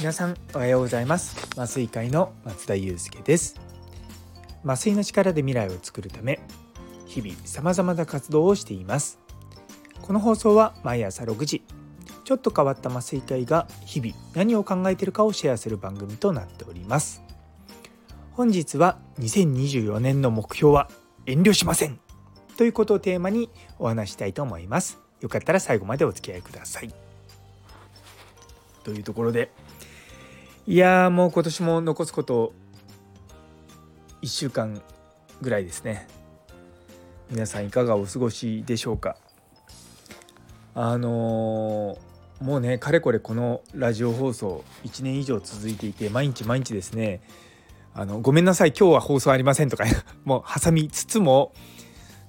皆さんおはようございます。麻酔会の松田祐介です。麻酔の力で未来を作るため日々様々な活動をしています。この放送は毎朝6時ちょっと変わった麻酔会が日々何を考えているかをシェアする番組となっております。本日は2024年の目標は遠慮しません。ということをテーマにお話したいと思います。よかったら最後までお付き合いください。というところでいやーもう今年も残すこと1週間ぐらいですね。皆さんいかがお過ごしでしょうか。あのー、もうねかれこれこのラジオ放送1年以上続いていて毎日毎日ですね。あのごめんなさい今日は放送ありませんとか もう挟みつつも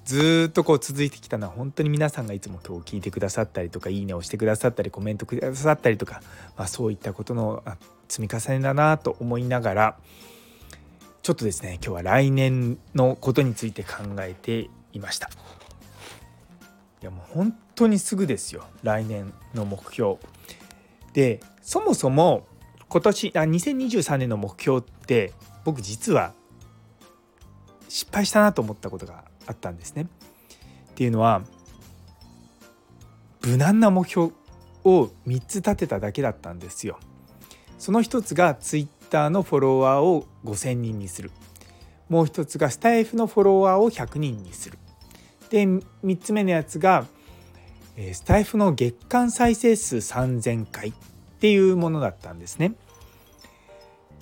ずっとこう続いてきたのは本当に皆さんがいつも今日聞いてくださったりとかいいねをしてくださったりコメントくださったりとか、まあ、そういったことの積み重ねだなと思いながらちょっとですね今日は来年のことについて考えていましたいやもう本当にすぐですよ来年の目標でそもそも今年あ2023年の目標って僕実は失敗したなと思ったことがあったんですね。っていうのは無難な目標を3つ立てただけだったんですよ。その一つがツイッターのフォロワーを5,000人にするもう一つがスタイフのフォロワーを100人にするで3つ目のやつがスタイフの月間再生数3,000回っていうものだったんですね。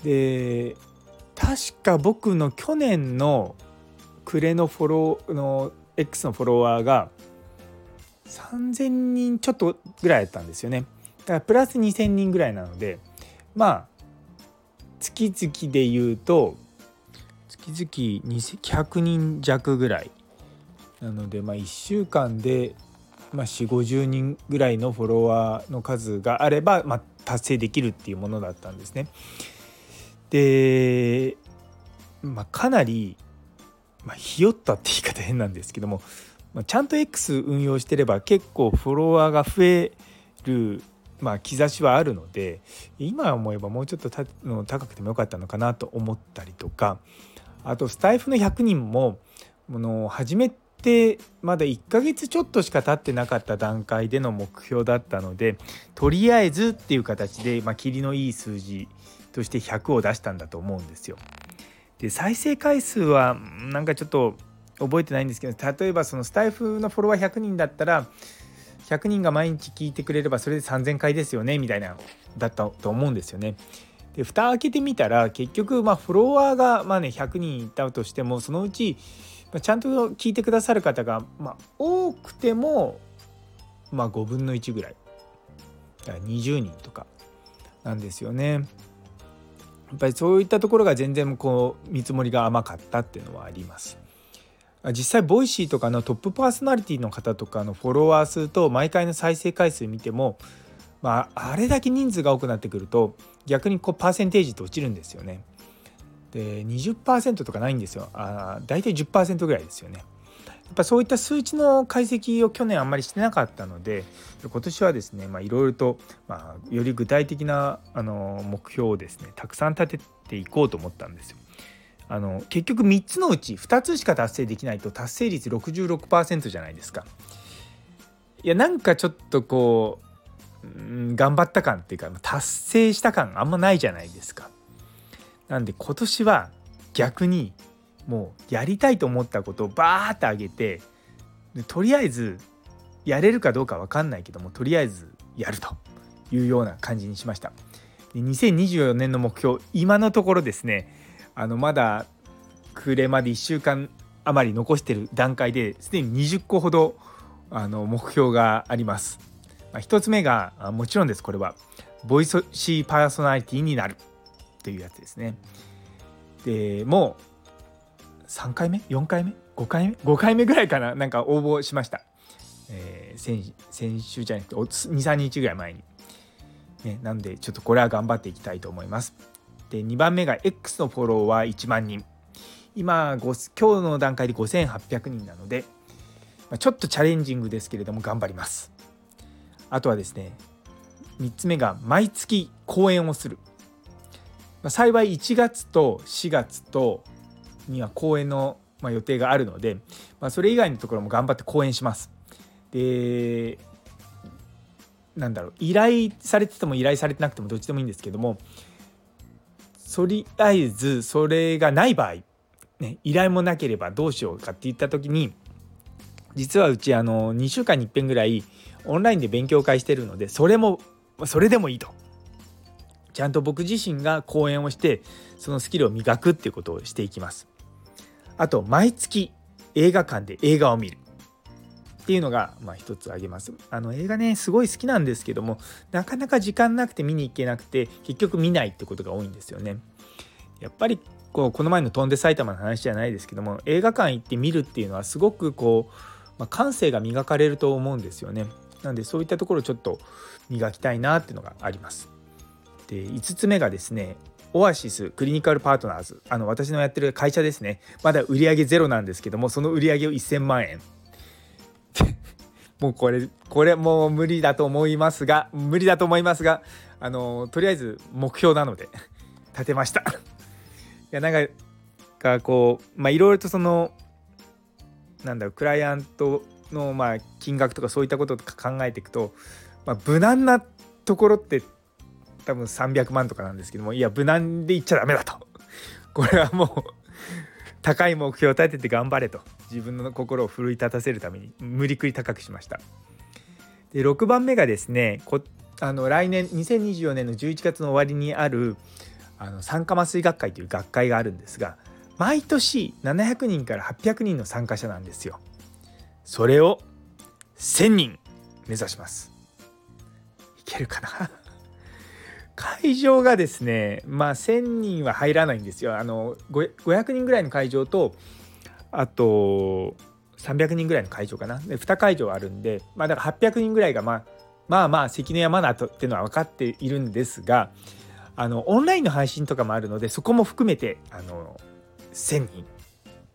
で確か僕の去年の暮れのフォローの X のフォロワーが3,000人ちょっとぐらいだったんですよね。だからプラス2,000人ぐらいなのでまあ月々で言うと月々100人弱ぐらいなのでまあ1週間でまあ、4 5 0人ぐらいのフォロワーの数があれば、まあ、達成できるっていうものだったんですね。で、まあ、かなりまあ、ひよったって言い方変なんですけども、まあ、ちゃんと X 運用してれば結構フォロワーが増える、まあ、兆しはあるので今思えばもうちょっとた高くてもよかったのかなと思ったりとかあとスタイフの100人もの始めてまだ1ヶ月ちょっとしか経ってなかった段階での目標だったのでとりあえずっていう形で、まあ、霧のいい数字として100を出したんだと思うんですよ。で再生回数はなんかちょっと覚えてないんですけど例えばそのスタイフのフォロワー100人だったら100人が毎日聞いてくれればそれで3000回ですよねみたいなだったと思うんですよね。で蓋開けてみたら結局まあフォロワーがまあね100人いたとしてもそのうちちゃんと聞いてくださる方がまあ多くてもまあ5分の1ぐらいだから20人とかなんですよね。やっぱりそういったところが全然こう見積もりが甘かったっていうのはあります。実際 Voicy とかのトップパーソナリティの方とかのフォロワー数と毎回の再生回数見ても、まあ、あれだけ人数が多くなってくると逆にこうパーセンテージって落ちるんですよね。で20%とかないんですよ。あ大体10%ぐらいですよね。っぱそういった数値の解析を去年あんまりしてなかったので今年はですねいろいろと、まあ、より具体的なあの目標をですねたくさん立てていこうと思ったんですよ。あの結局3つのうち2つしか達成できないと達成率66%じゃないですか。いやなんかちょっとこう、うん、頑張った感っていうか達成した感あんまないじゃないですか。なんで今年は逆にもうやりたいと思ったことをバーってあげてとりあえずやれるかどうか分かんないけどもとりあえずやるというような感じにしました。で2024年の目標今のところですねあのまだ暮れまで1週間余り残してる段階ですでに20個ほどあの目標があります。まあ、1つ目がもちろんですこれは。ボイスシーパーソナリティになるというやつですね。でもう3回目？4回目？5回目？5回目ぐらいかな？なんか応募しました、えー、先先週じゃなくて23日ぐらい前に、ね、なんでちょっとこれは頑張っていきたいと思います。で2番目が X のフォロワー1万人。今今日の段階で5800人なのでちょっとチャレンジングですけれども頑張ります。あとはですね3つ目が毎月講演をする、まあ、幸い1月と4月とには講演のま予定があるので、まあ、それ以外のところも頑張って講演します。でなんだろう依頼されてても依頼されてなくてもどっちでもいいんですけどもとりあえずそれがない場合、ね、依頼もなければどうしようかって言った時に実はうちあの2週間にいっぺんぐらいオンラインで勉強会してるのでそれもそれでもいいと。ちゃんと僕自身が講演をしてそのスキルを磨くっていうことをしていきます。あと毎月映画館で映画を見る。っていうのがまあ一つ挙げます。あの映画ねすごい好きなんですけどもなかなか時間なくて見に行けなくて結局見ないってことが多いんですよね。やっぱりこうこの前の「飛んで埼玉」の話じゃないですけども映画館行って見るっていうのはすごくこう、まあ、感性が磨かれると思うんですよね。なんでそういったところちょっと磨きたいなっていうのがあります。で5つ目がですねオアシスクリニカルパートナーズ。あの私のやってる会社ですね。まだ売上ゼロなんですけどもその売り上げを1000万円。もうこれこれもう無理だと思いますが無理だと思いますがあのとりあえず目標なので 立てました。いやなんかこうまあいろいろとそのなんだろうクライアントのまあ金額とかそういったこととか考えていくと、まあ、無難なところって多分300万とかなんですけどもいや無難で言っちゃダメだと。これはもう高い目標を立てて頑張れと。自分の心を奮い立たせるために無理くり高くしました。で6番目がですねこあの来年2024年の11月の終わりにあるあの酸化麻酔学会という学会があるんですが毎年700人から800人の参加者なんですよ。それを1000人目指します。いけるかな？会場がですねまあ1,000人は入らないんですよ。あの500人ぐらいの会場とあと300人ぐらいの会場かな。で2会場あるんでまあだから800人ぐらいがまあまあまあ関の山だとっていうのは分かっているんですがあのオンラインの配信とかもあるのでそこも含めてあの1,000人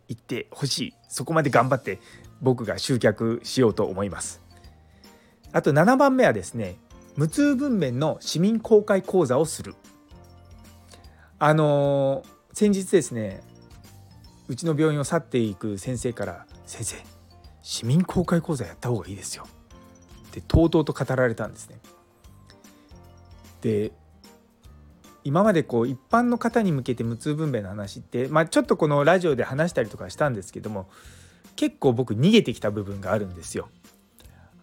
行ってほしい。そこまで頑張って僕が集客しようと思います。あと7番目はですね無痛分娩の市民公開講座をするあのー、先日ですねうちの病院を去っていく先生から「先生市民公開講座やった方がいいですよ」ってとうとうと語られたんですね。で今までこう一般の方に向けて無痛分娩の話って、まあ、ちょっとこのラジオで話したりとかしたんですけども結構僕逃げてきた部分があるんですよ。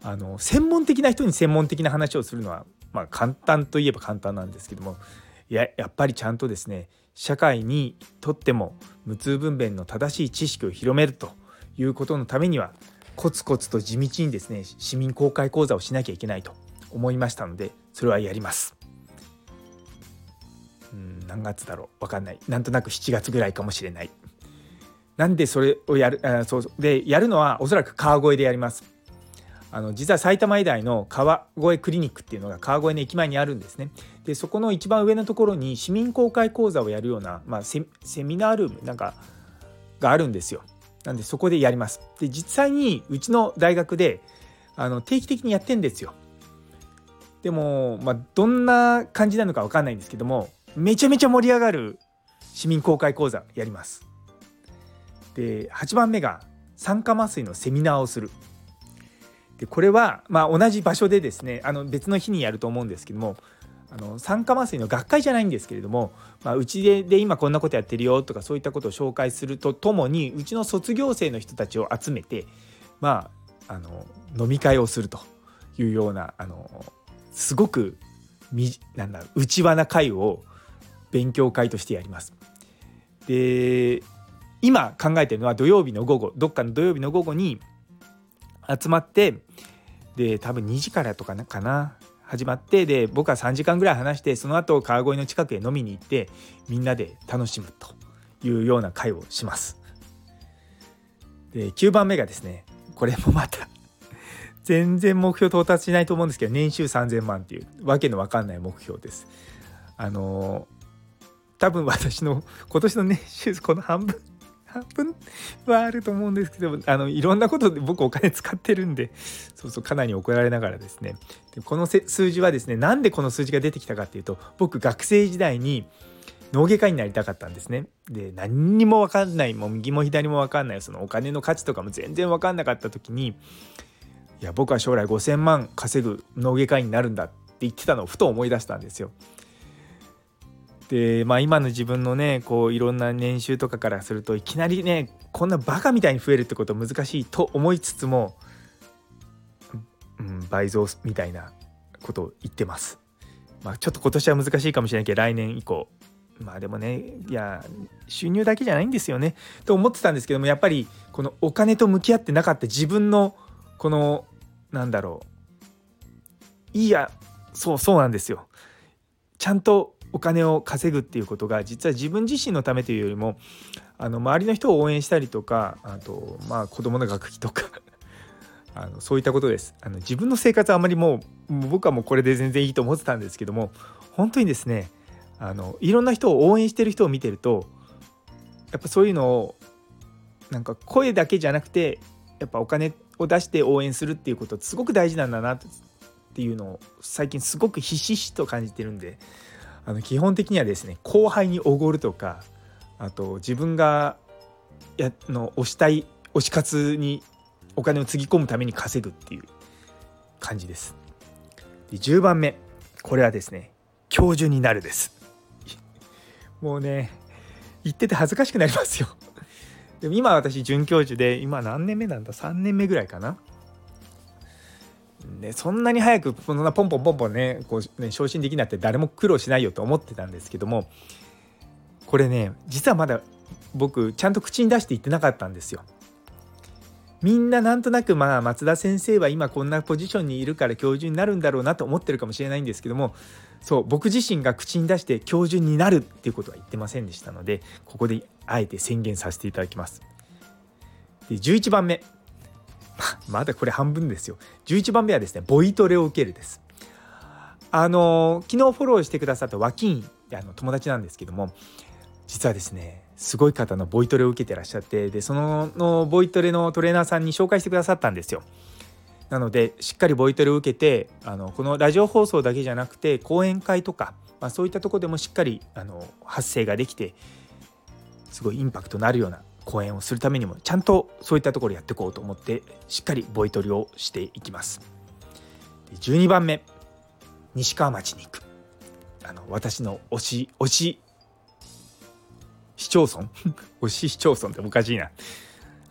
あの専門的な人に専門的な話をするのは、まあ、簡単といえば簡単なんですけどもややっぱりちゃんとですね社会にとっても無痛分娩の正しい知識を広めるということのためにはコツコツと地道にですね市民公開講座をしなきゃいけないと思いましたのでそれはやります。うん何月だろう？分かんないなんとなく7月ぐらいかもしれない。なんでそれをやるあそうでやるのはおそらく川越でやります。あの実は埼玉医大の川越クリニックっていうのが川越の駅前にあるんですね。でそこの一番上のところに市民公開講座をやるような、まあ、セミナールームなんかがあるんですよ。なんでそこでやります。で実際にうちの大学であの定期的にやってんですよ。でも、まあ、どんな感じなのか分かんないんですけどもめちゃめちゃ盛り上がる市民公開講座やります。で8番目が酸化麻酔のセミナーをする。でこれは、まあ、同じ場所でですねあの別の日にやると思うんですけどもあの酸化麻酔の学会じゃないんですけれども、まあ、うちでで今こんなことやってるよとかそういったことを紹介するとともにうちの卒業生の人たちを集めて、まあ、あの飲み会をするというようなあのすごくみなんだ内輪な会を勉強会としてやります。で今考えてるのは土曜日の午後どっかの土曜日の午後に集まってで多分2時からとかかな始まってで僕は3時間ぐらい話してその後川越の近くへ飲みに行ってみんなで楽しむというような会をします。で9番目がですねこれもまた全然目標到達しないと思うんですけど年収3000万っていうわけのわかんない目標です。あの多分私の今年の年収この半分分はあると思うんですけどあのいろんなことで僕お金使ってるんでそうそうかなり怒られながらですねでこの数字はですねなんでこの数字が出てきたかっていうと僕学生時代に脳外科になりたかったんですね。で何にも分かんないもう右も左も分かんないそのお金の価値とかも全然分かんなかった時にいや僕は将来5,000万稼ぐ脳外科医になるんだって言ってたのをふと思い出したんですよ。でまあ今の自分のねこういろんな年収とかからするといきなりねこんなバカみたいに増えるってこと難しいと思いつつも、うん、倍増みたいなことを言ってます。まあ、ちょっと今年は難しいかもしれないけど来年以降まあでもねいや収入だけじゃないんですよねと思ってたんですけどもやっぱりこのお金と向き合ってなかった自分のこのなんだろういやそうそうなんですよちゃんとお金を稼ぐっていうことが実は自分自身のためというよりもあの周りの人を応援したりとかあとまあ子供の学費とか あのそういったことです。あの自分の生活はあまりもう僕はもうこれで全然いいと思ってたんですけども本当にですねあのいろんな人を応援してる人を見てるとやっぱそういうのをなんか声だけじゃなくてやっぱお金を出して応援するっていうことすごく大事なんだなっていうのを最近すごくひしひしと感じてるんであの基本的にはですね後輩におごるとかあと自分がやの推したい推し活にお金をつぎ込むために稼ぐっていう感じです。で10番目これはですね教授になるです。もうね言ってて恥ずかしくなりますよ。でも今私准教授で今何年目なんだ？3年目ぐらいかな。でそんなに早くそんなポンポンポンポンねこうね昇進できなって誰も苦労しないよと思ってたんですけどもこれね実はまだ僕ちゃんと口に出して言ってなかったんですよ。みんななんとなくまあ松田先生は今こんなポジションにいるから教授になるんだろうなと思ってるかもしれないんですけどもそう僕自身が口に出して教授になるっていうことは言ってませんでしたのでここであえて宣言させていただきます。で11番目 まだこれ半分ですよ。11番目はですねボイトレを受けるです。あの昨日フォローしてくださった和金あの友達なんですけども実はですねすごい方のボイトレを受けてらっしゃってでそののボイトレのトレーナーさんに紹介してくださったんですよ。なのでしっかりボイトレを受けてあのこのラジオ放送だけじゃなくて講演会とか、まあ、そういったとこでもしっかりあの発声ができてすごいインパクトのあるような講演をするためにもちゃんとそういったところやっていこうと思ってしっかりボイトレをしていきます。12番目西川町に行く。あの私の推し推し市町村？推し市町村っておかしいな。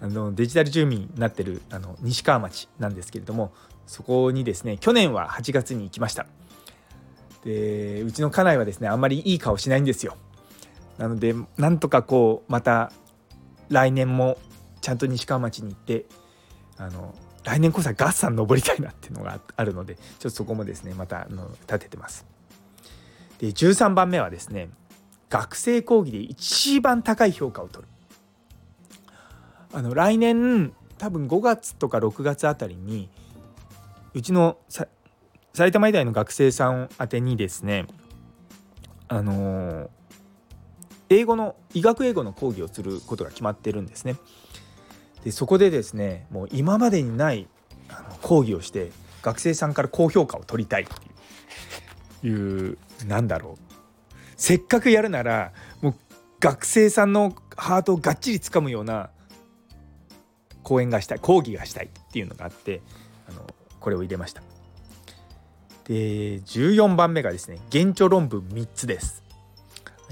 あのデジタル住民になってるあの西川町なんですけれどもそこにですね去年は8月に行きました。でうちの家内はですねあんまりいい顔しないんですよ。なのでなんとかこうまた来年もちゃんと西川町に行ってあの来年こそはガッサン登りたいなっていうのがあるのでちょっとそこもですねまたの立ててます。で13番目はですね学生講義で一番高い評価を取る。あの来年多分5月とか6月あたりにうちの埼玉医大の学生さん宛てにですねあの英語の医学英語の講義をすることが決まってるんですね。でそこでですねもう今までにないあの講義をして学生さんから高評価を取りたいっていうなんだろう。せっかくやるならもう学生さんのハートをがっちりつかむような講演がしたい講義がしたいっていうのがあってあのこれを入れました。で14番目がですね原著論文3つです。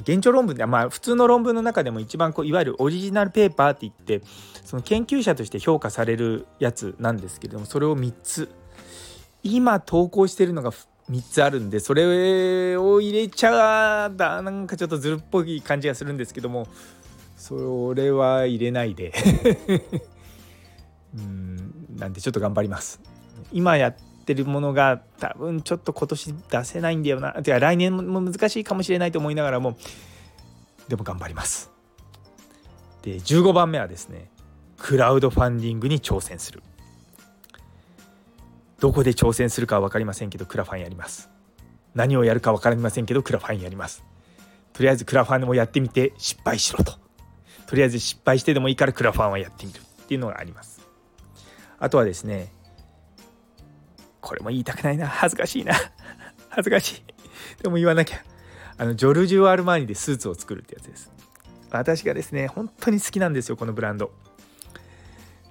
原著論文でまあ普通の論文の中でも一番こういわゆるオリジナルペーパーって言ってその研究者として評価されるやつなんですけれどもそれを3つ。今投稿してるのが3つあるんでそれを入れちゃだなんかちょっとずるっぽい感じがするんですけどもそれは入れないで。うんなんでちょっと頑張ります。今やってるものが多分ちょっと今年出せないんだよな。てか来年も難しいかもしれないと思いながらもでも頑張ります。で15番目はですねクラウドファンディングに挑戦する。どこで挑戦するかは分かりませんけどクラファンやります。何をやるか分かりませんけどクラファンやります。とりあえずクラファンをやってみて失敗しろと。とりあえず失敗してでもいいからクラファンはやってみるっていうのがあります。あとはですねこれも言いたくないな。恥ずかしいな。恥ずかしい。でも言わなきゃ。あのジョルジュ・アルマーニでスーツを作るってやつです。私がですね本当に好きなんですよこのブランド。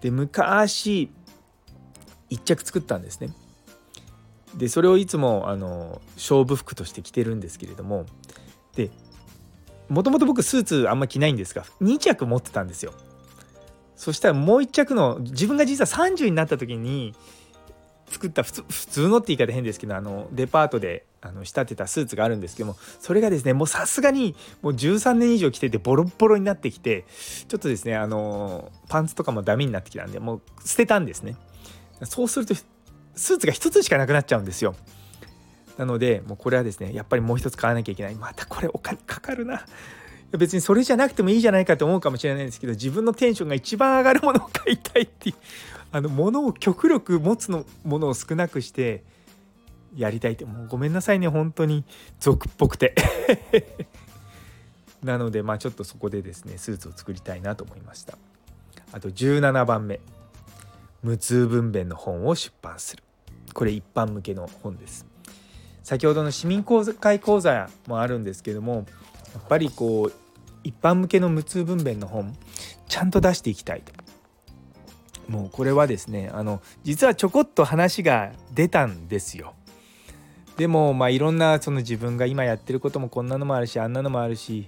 で昔1着作ったんですね。でそれをいつもあの勝負服として着てるんですけれども。でもともと僕スーツあんま着ないんですが2着持ってたんですよ。そしたらもう1着の自分が実は30になった時に作った普通普通のって言い方変ですけどあのデパートであの仕立てたスーツがあるんですけどもそれがですねもうさすがにもう13年以上着ててボロボロになってきてちょっとですねあのパンツとかもダメになってきたんでもう捨てたんですね。そうするとスーツが1つしかなくなっちゃうんですよ。なのでもうこれはですねやっぱりもう一つ買わなきゃいけない。またこれお金かかるな。別にそれじゃなくてもいいじゃないかと思うかもしれないんですけど自分のテンションが一番上がるものを買いたいってあの物を極力持つのものを少なくしてやりたいってもうごめんなさいね本当に俗っぽくて。なのでまあちょっとそこでですねスーツを作りたいなと思いました。あと17番目無痛分娩の本を出版する。これ一般向けの本です。先ほどの市民公開講座もあるんですけどもやっぱりこう一般向けの無痛分娩の本ちゃんと出していきたいと。もうこれはですねあの実はちょこっと話が出たんですよ。でもまあいろんなその自分が今やってることもこんなのもあるしあんなのもあるしい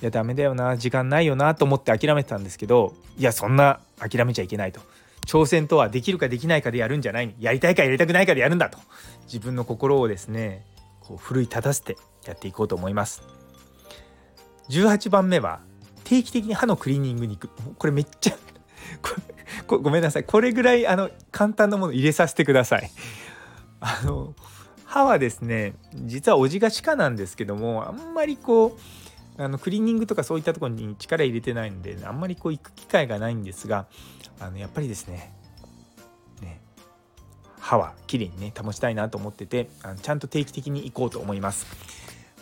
やダメだよな時間ないよなと思って諦めてたんですけどいやそんな諦めちゃいけないと。挑戦とはできるかできないかでやるんじゃない。やりたいかやりたくないかでやるんだと。自分の心をですねこう奮い立たせてやっていこうと思います。18番目は定期的に歯のクリーニングに行く。これめっちゃごめんなさい。これぐらいあの簡単なもの入れさせてください。あの歯はですね実はおじが歯科なんですけどもあんまりこうあのクリーニングとかそういったところに力入れてないんであんまりこう行く機会がないんですがあのやっぱりですねね歯はきれいにね保ちたいなと思っててあのちゃんと定期的に行こうと思います。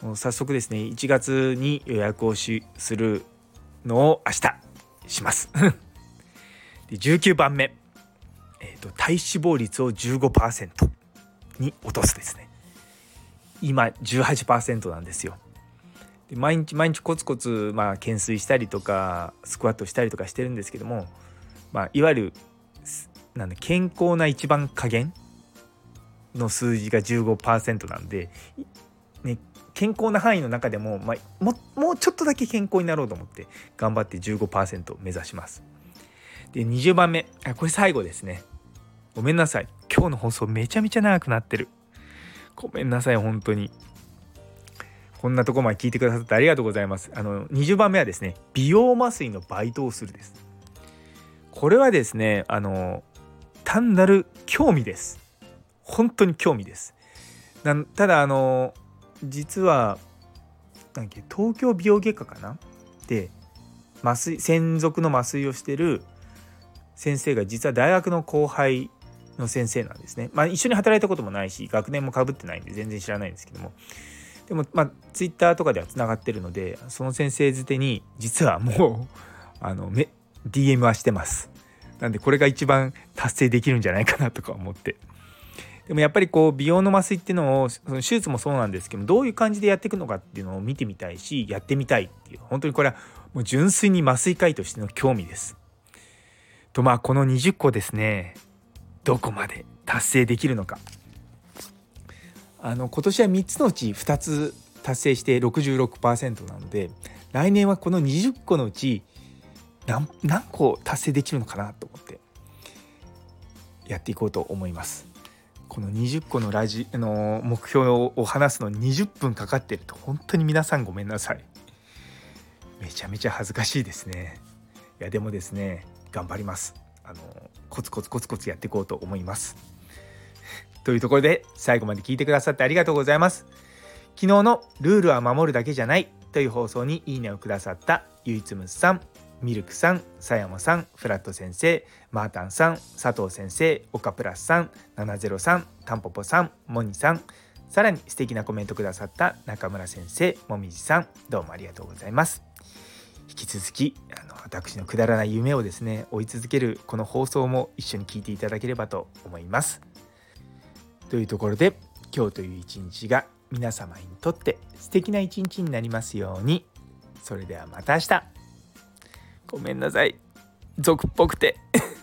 もう早速ですね1月に予約をしするのを明日します。で19番目、えーと、体脂肪率を15%に落とすですね。今18%なんですよ。で毎日毎日コツコツまあ懸垂したりとかスクワットしたりとかしてるんですけども、まあ、いわゆるなん健康な一番加減の数字が15%なんで、ね、健康な範囲の中でも、まあ、ももうちょっとだけ健康になろうと思って頑張って15%目指します。で20番目。これ最後ですね。ごめんなさい。今日の放送めちゃめちゃ長くなってる。ごめんなさい本当に。こんなとこまで聞いてくださってありがとうございます。あの20番目はですね美容麻酔のバイトをするです。これはですねあの単なる興味です。本当に興味です。ただあの実はなん東京美容外科かな？で麻酔専属の麻酔をしてる先生が実は大学の後輩の先生なんですね。まあ一緒に働いたこともないし学年もかぶってないんで全然知らないんですけどもでもまあツイッターとかではつながってるのでその先生づてに実はもうあの DM はしてます。なんでこれが一番達成できるんじゃないかなとか思って。でもやっぱりこう美容の麻酔っていうのをその手術もそうなんですけどどういう感じでやっていくのかっていうのを見てみたいしやってみたいっていう本当にこれはもう純粋に麻酔科医としての興味です。とまあこの20個ですねどこまで達成できるのかあの今年は3つのうち2つ達成して66%なので来年はこの20個のうち何何個達成できるのかなと思ってやっていこうと思います。この20個のラジの目標を話すの20分かかってると本当に皆さんごめんなさい。めちゃめちゃ恥ずかしいですね。いやでもですね頑張ります。あのコツコツコツコツやっていこうと思います。というところで最後まで聞いてくださってありがとうございます。昨日のルールは守るだけじゃない。という放送にいいねをくださった。ゆいつむさんミルクさん、さやまさん、フラット先生、マータンさん、佐藤先生、オカプラスさん、703、タンポポさん、モニさん、さらに素敵なコメントくださった中村先生、もみじさん、どうもありがとうございます。引き続きあの私のくだらない夢をですね追い続けるこの放送も一緒に聞いていただければと思います。というところで今日という一日が皆様にとって素敵な一日になりますように。それではまた明日。ごめんなさい。俗っぽくて